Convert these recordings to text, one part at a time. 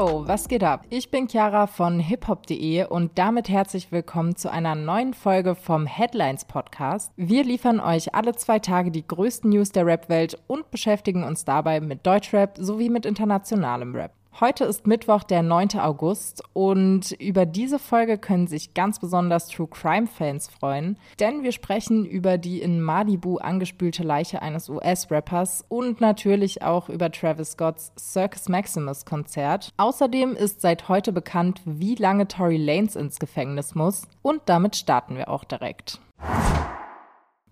Was geht ab? Ich bin Chiara von hiphop.de und damit herzlich willkommen zu einer neuen Folge vom Headlines Podcast. Wir liefern euch alle zwei Tage die größten News der Rap-Welt und beschäftigen uns dabei mit Deutschrap sowie mit internationalem Rap. Heute ist Mittwoch, der 9. August und über diese Folge können sich ganz besonders True Crime Fans freuen, denn wir sprechen über die in Malibu angespülte Leiche eines US-Rappers und natürlich auch über Travis Scotts Circus Maximus Konzert. Außerdem ist seit heute bekannt, wie lange Tory Lanez ins Gefängnis muss und damit starten wir auch direkt.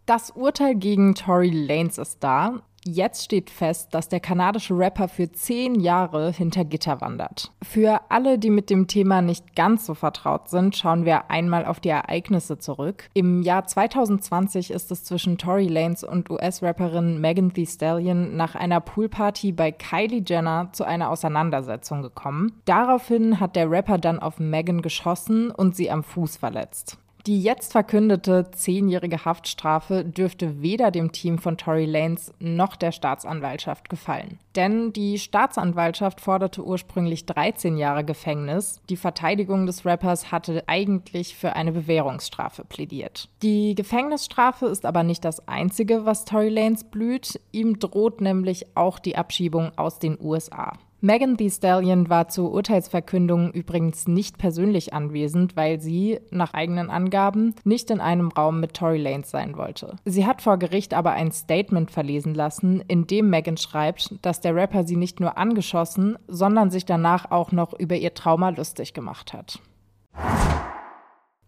Das Urteil gegen Tory Lanez ist da. Jetzt steht fest, dass der kanadische Rapper für zehn Jahre hinter Gitter wandert. Für alle, die mit dem Thema nicht ganz so vertraut sind, schauen wir einmal auf die Ereignisse zurück. Im Jahr 2020 ist es zwischen Tory Lanez und US-Rapperin Megan Thee Stallion nach einer Poolparty bei Kylie Jenner zu einer Auseinandersetzung gekommen. Daraufhin hat der Rapper dann auf Megan geschossen und sie am Fuß verletzt. Die jetzt verkündete zehnjährige Haftstrafe dürfte weder dem Team von Tory Lanez noch der Staatsanwaltschaft gefallen. Denn die Staatsanwaltschaft forderte ursprünglich 13 Jahre Gefängnis. Die Verteidigung des Rappers hatte eigentlich für eine Bewährungsstrafe plädiert. Die Gefängnisstrafe ist aber nicht das Einzige, was Tory Lanez blüht. Ihm droht nämlich auch die Abschiebung aus den USA. Megan Thee Stallion war zur Urteilsverkündung übrigens nicht persönlich anwesend, weil sie, nach eigenen Angaben, nicht in einem Raum mit Tory Lanez sein wollte. Sie hat vor Gericht aber ein Statement verlesen lassen, in dem Megan schreibt, dass der Rapper sie nicht nur angeschossen, sondern sich danach auch noch über ihr Trauma lustig gemacht hat.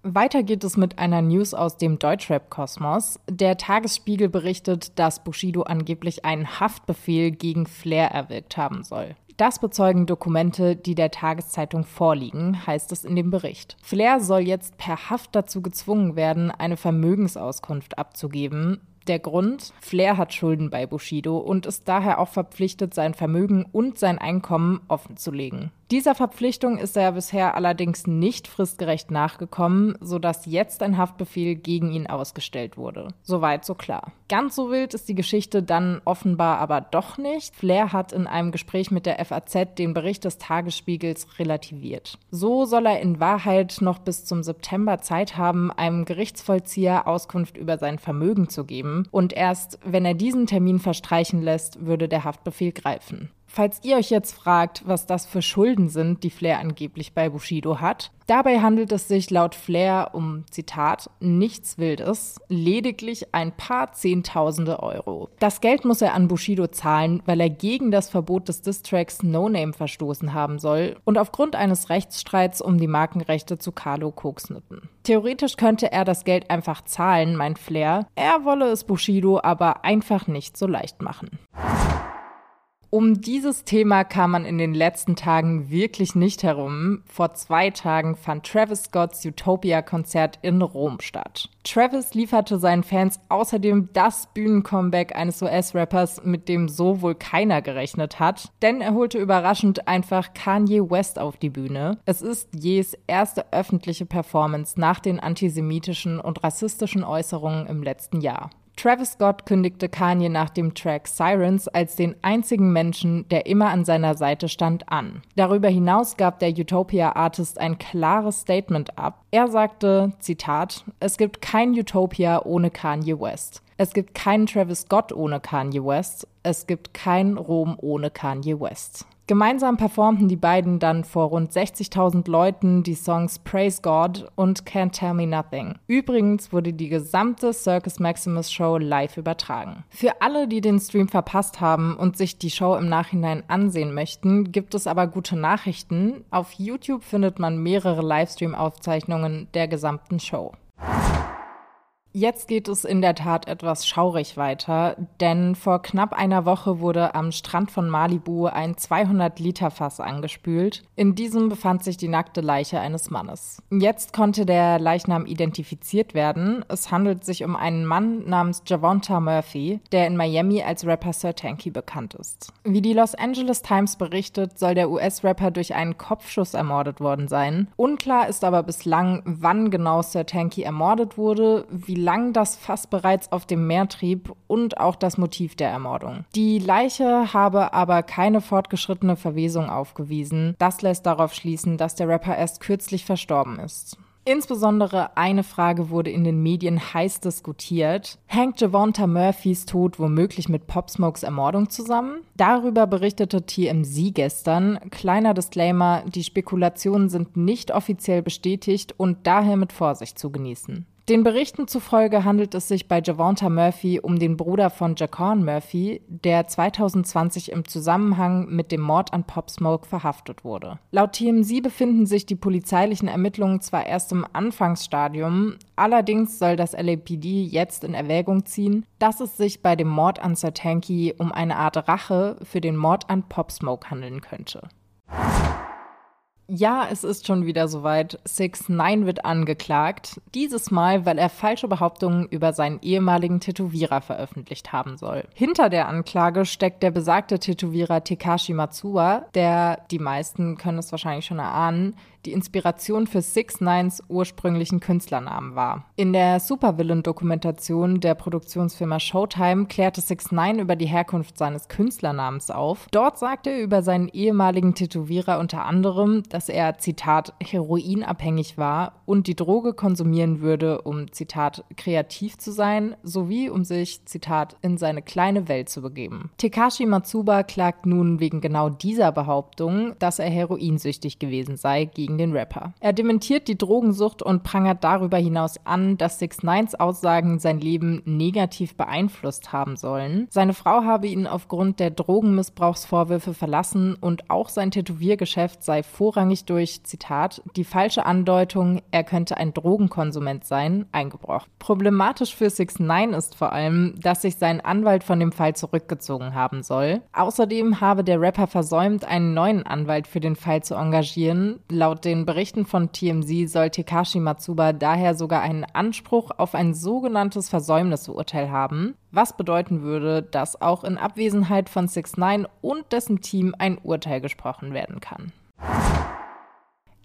Weiter geht es mit einer News aus dem Deutschrap-Kosmos. Der Tagesspiegel berichtet, dass Bushido angeblich einen Haftbefehl gegen Flair erwirkt haben soll. Das bezeugen Dokumente, die der Tageszeitung vorliegen, heißt es in dem Bericht. Flair soll jetzt per Haft dazu gezwungen werden, eine Vermögensauskunft abzugeben. Der Grund, Flair hat Schulden bei Bushido und ist daher auch verpflichtet, sein Vermögen und sein Einkommen offenzulegen. Dieser Verpflichtung ist er bisher allerdings nicht fristgerecht nachgekommen, sodass jetzt ein Haftbefehl gegen ihn ausgestellt wurde. Soweit so klar. Ganz so wild ist die Geschichte dann offenbar aber doch nicht. Flair hat in einem Gespräch mit der FAZ den Bericht des Tagesspiegels relativiert. So soll er in Wahrheit noch bis zum September Zeit haben, einem Gerichtsvollzieher Auskunft über sein Vermögen zu geben. Und erst wenn er diesen Termin verstreichen lässt, würde der Haftbefehl greifen. Falls ihr euch jetzt fragt, was das für Schulden sind, die Flair angeblich bei Bushido hat, dabei handelt es sich laut Flair um, Zitat, nichts Wildes, lediglich ein paar Zehntausende Euro. Das Geld muss er an Bushido zahlen, weil er gegen das Verbot des Distracks No Name verstoßen haben soll und aufgrund eines Rechtsstreits um die Markenrechte zu Carlo Koksnitten. Theoretisch könnte er das Geld einfach zahlen, meint Flair. Er wolle es Bushido aber einfach nicht so leicht machen. Um dieses Thema kam man in den letzten Tagen wirklich nicht herum. Vor zwei Tagen fand Travis Scotts Utopia-Konzert in Rom statt. Travis lieferte seinen Fans außerdem das Bühnencomeback eines US-Rappers, mit dem so wohl keiner gerechnet hat, denn er holte überraschend einfach Kanye West auf die Bühne. Es ist Ye's erste öffentliche Performance nach den antisemitischen und rassistischen Äußerungen im letzten Jahr. Travis Scott kündigte Kanye nach dem Track Sirens als den einzigen Menschen, der immer an seiner Seite stand, an. Darüber hinaus gab der Utopia-Artist ein klares Statement ab. Er sagte, Zitat, es gibt kein Utopia ohne Kanye West. Es gibt keinen Travis Scott ohne Kanye West. Es gibt kein Rom ohne Kanye West. Gemeinsam performten die beiden dann vor rund 60.000 Leuten die Songs Praise God und Can't Tell Me Nothing. Übrigens wurde die gesamte Circus Maximus Show live übertragen. Für alle, die den Stream verpasst haben und sich die Show im Nachhinein ansehen möchten, gibt es aber gute Nachrichten. Auf YouTube findet man mehrere Livestream-Aufzeichnungen der gesamten Show. Jetzt geht es in der Tat etwas schaurig weiter, denn vor knapp einer Woche wurde am Strand von Malibu ein 200-Liter-Fass angespült. In diesem befand sich die nackte Leiche eines Mannes. Jetzt konnte der Leichnam identifiziert werden. Es handelt sich um einen Mann namens Javonta Murphy, der in Miami als Rapper Sir Tanky bekannt ist. Wie die Los Angeles Times berichtet, soll der US-Rapper durch einen Kopfschuss ermordet worden sein. Unklar ist aber bislang, wann genau Sir Tanky ermordet wurde, wie lang das Fass bereits auf dem Meer trieb und auch das Motiv der Ermordung. Die Leiche habe aber keine fortgeschrittene Verwesung aufgewiesen. Das lässt darauf schließen, dass der Rapper erst kürzlich verstorben ist. Insbesondere eine Frage wurde in den Medien heiß diskutiert. Hängt Javonta Murphys Tod womöglich mit Pop Smokes Ermordung zusammen? Darüber berichtete TMZ gestern. Kleiner Disclaimer, die Spekulationen sind nicht offiziell bestätigt und daher mit Vorsicht zu genießen. Den Berichten zufolge handelt es sich bei Javonta Murphy um den Bruder von Jaquan Murphy, der 2020 im Zusammenhang mit dem Mord an Pop Smoke verhaftet wurde. Laut TMZ befinden sich die polizeilichen Ermittlungen zwar erst im Anfangsstadium, allerdings soll das LAPD jetzt in Erwägung ziehen, dass es sich bei dem Mord an Sertanki um eine Art Rache für den Mord an Pop Smoke handeln könnte. Ja, es ist schon wieder soweit. Six Nine wird angeklagt. Dieses Mal, weil er falsche Behauptungen über seinen ehemaligen Tätowierer veröffentlicht haben soll. Hinter der Anklage steckt der besagte Tätowierer Tekashi Matsuwa, der, die meisten können es wahrscheinlich schon erahnen, die Inspiration für Six Nines ursprünglichen Künstlernamen war. In der Supervillain-Dokumentation der Produktionsfirma Showtime klärte Six Nine über die Herkunft seines Künstlernamens auf. Dort sagte er über seinen ehemaligen Tätowierer unter anderem, dass er, Zitat, heroinabhängig war und die Droge konsumieren würde, um, Zitat, kreativ zu sein, sowie um sich, Zitat, in seine kleine Welt zu begeben. Tekashi Matsuba klagt nun wegen genau dieser Behauptung, dass er heroinsüchtig gewesen sei, gegen den Rapper. Er dementiert die Drogensucht und prangert darüber hinaus an, dass Six Nines Aussagen sein Leben negativ beeinflusst haben sollen. Seine Frau habe ihn aufgrund der Drogenmissbrauchsvorwürfe verlassen und auch sein Tätowiergeschäft sei vorrangig durch, Zitat, die falsche Andeutung, er könnte ein Drogenkonsument sein, eingebrochen. Problematisch für Six Nine ist vor allem, dass sich sein Anwalt von dem Fall zurückgezogen haben soll. Außerdem habe der Rapper versäumt, einen neuen Anwalt für den Fall zu engagieren. Laut Laut den Berichten von TMZ soll Tekashi Matsuba daher sogar einen Anspruch auf ein sogenanntes Versäumnisurteil haben, was bedeuten würde, dass auch in Abwesenheit von 6 9 und dessen Team ein Urteil gesprochen werden kann.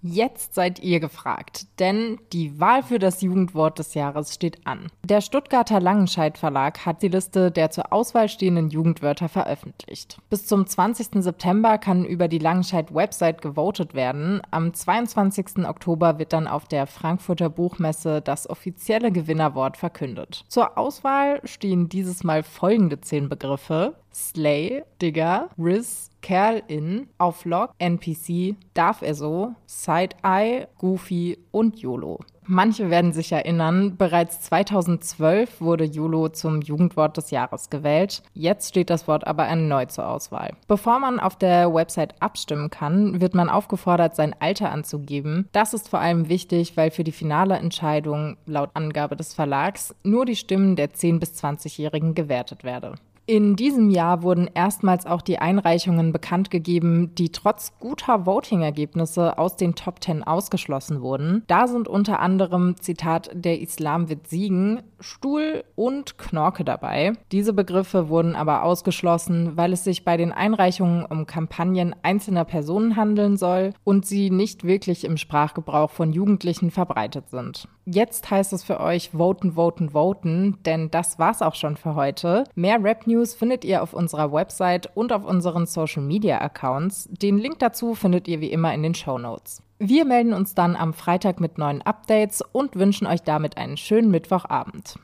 Jetzt seid ihr gefragt, denn die Wahl für das Jugendwort des Jahres steht an. Der Stuttgarter Langenscheidt Verlag hat die Liste der zur Auswahl stehenden Jugendwörter veröffentlicht. Bis zum 20. September kann über die Langenscheidt Website gewotet werden. Am 22. Oktober wird dann auf der Frankfurter Buchmesse das offizielle Gewinnerwort verkündet. Zur Auswahl stehen dieses Mal folgende zehn Begriffe: Slay, Digger, Riz, Kerl-In, auf Log, NPC, Darf er so, Side-Eye, Goofy und YOLO. Manche werden sich erinnern, bereits 2012 wurde YOLO zum Jugendwort des Jahres gewählt. Jetzt steht das Wort aber erneut zur Auswahl. Bevor man auf der Website abstimmen kann, wird man aufgefordert, sein Alter anzugeben. Das ist vor allem wichtig, weil für die finale Entscheidung, laut Angabe des Verlags, nur die Stimmen der 10- bis 20-Jährigen gewertet werden. In diesem Jahr wurden erstmals auch die Einreichungen bekannt gegeben, die trotz guter Voting-Ergebnisse aus den Top Ten ausgeschlossen wurden. Da sind unter anderem, Zitat, der Islam wird siegen, Stuhl und Knorke dabei. Diese Begriffe wurden aber ausgeschlossen, weil es sich bei den Einreichungen um Kampagnen einzelner Personen handeln soll und sie nicht wirklich im Sprachgebrauch von Jugendlichen verbreitet sind. Jetzt heißt es für euch voten, voten, voten, denn das war's auch schon für heute. Mehr Rap News findet ihr auf unserer Website und auf unseren Social Media Accounts. Den Link dazu findet ihr wie immer in den Show Notes. Wir melden uns dann am Freitag mit neuen Updates und wünschen euch damit einen schönen Mittwochabend.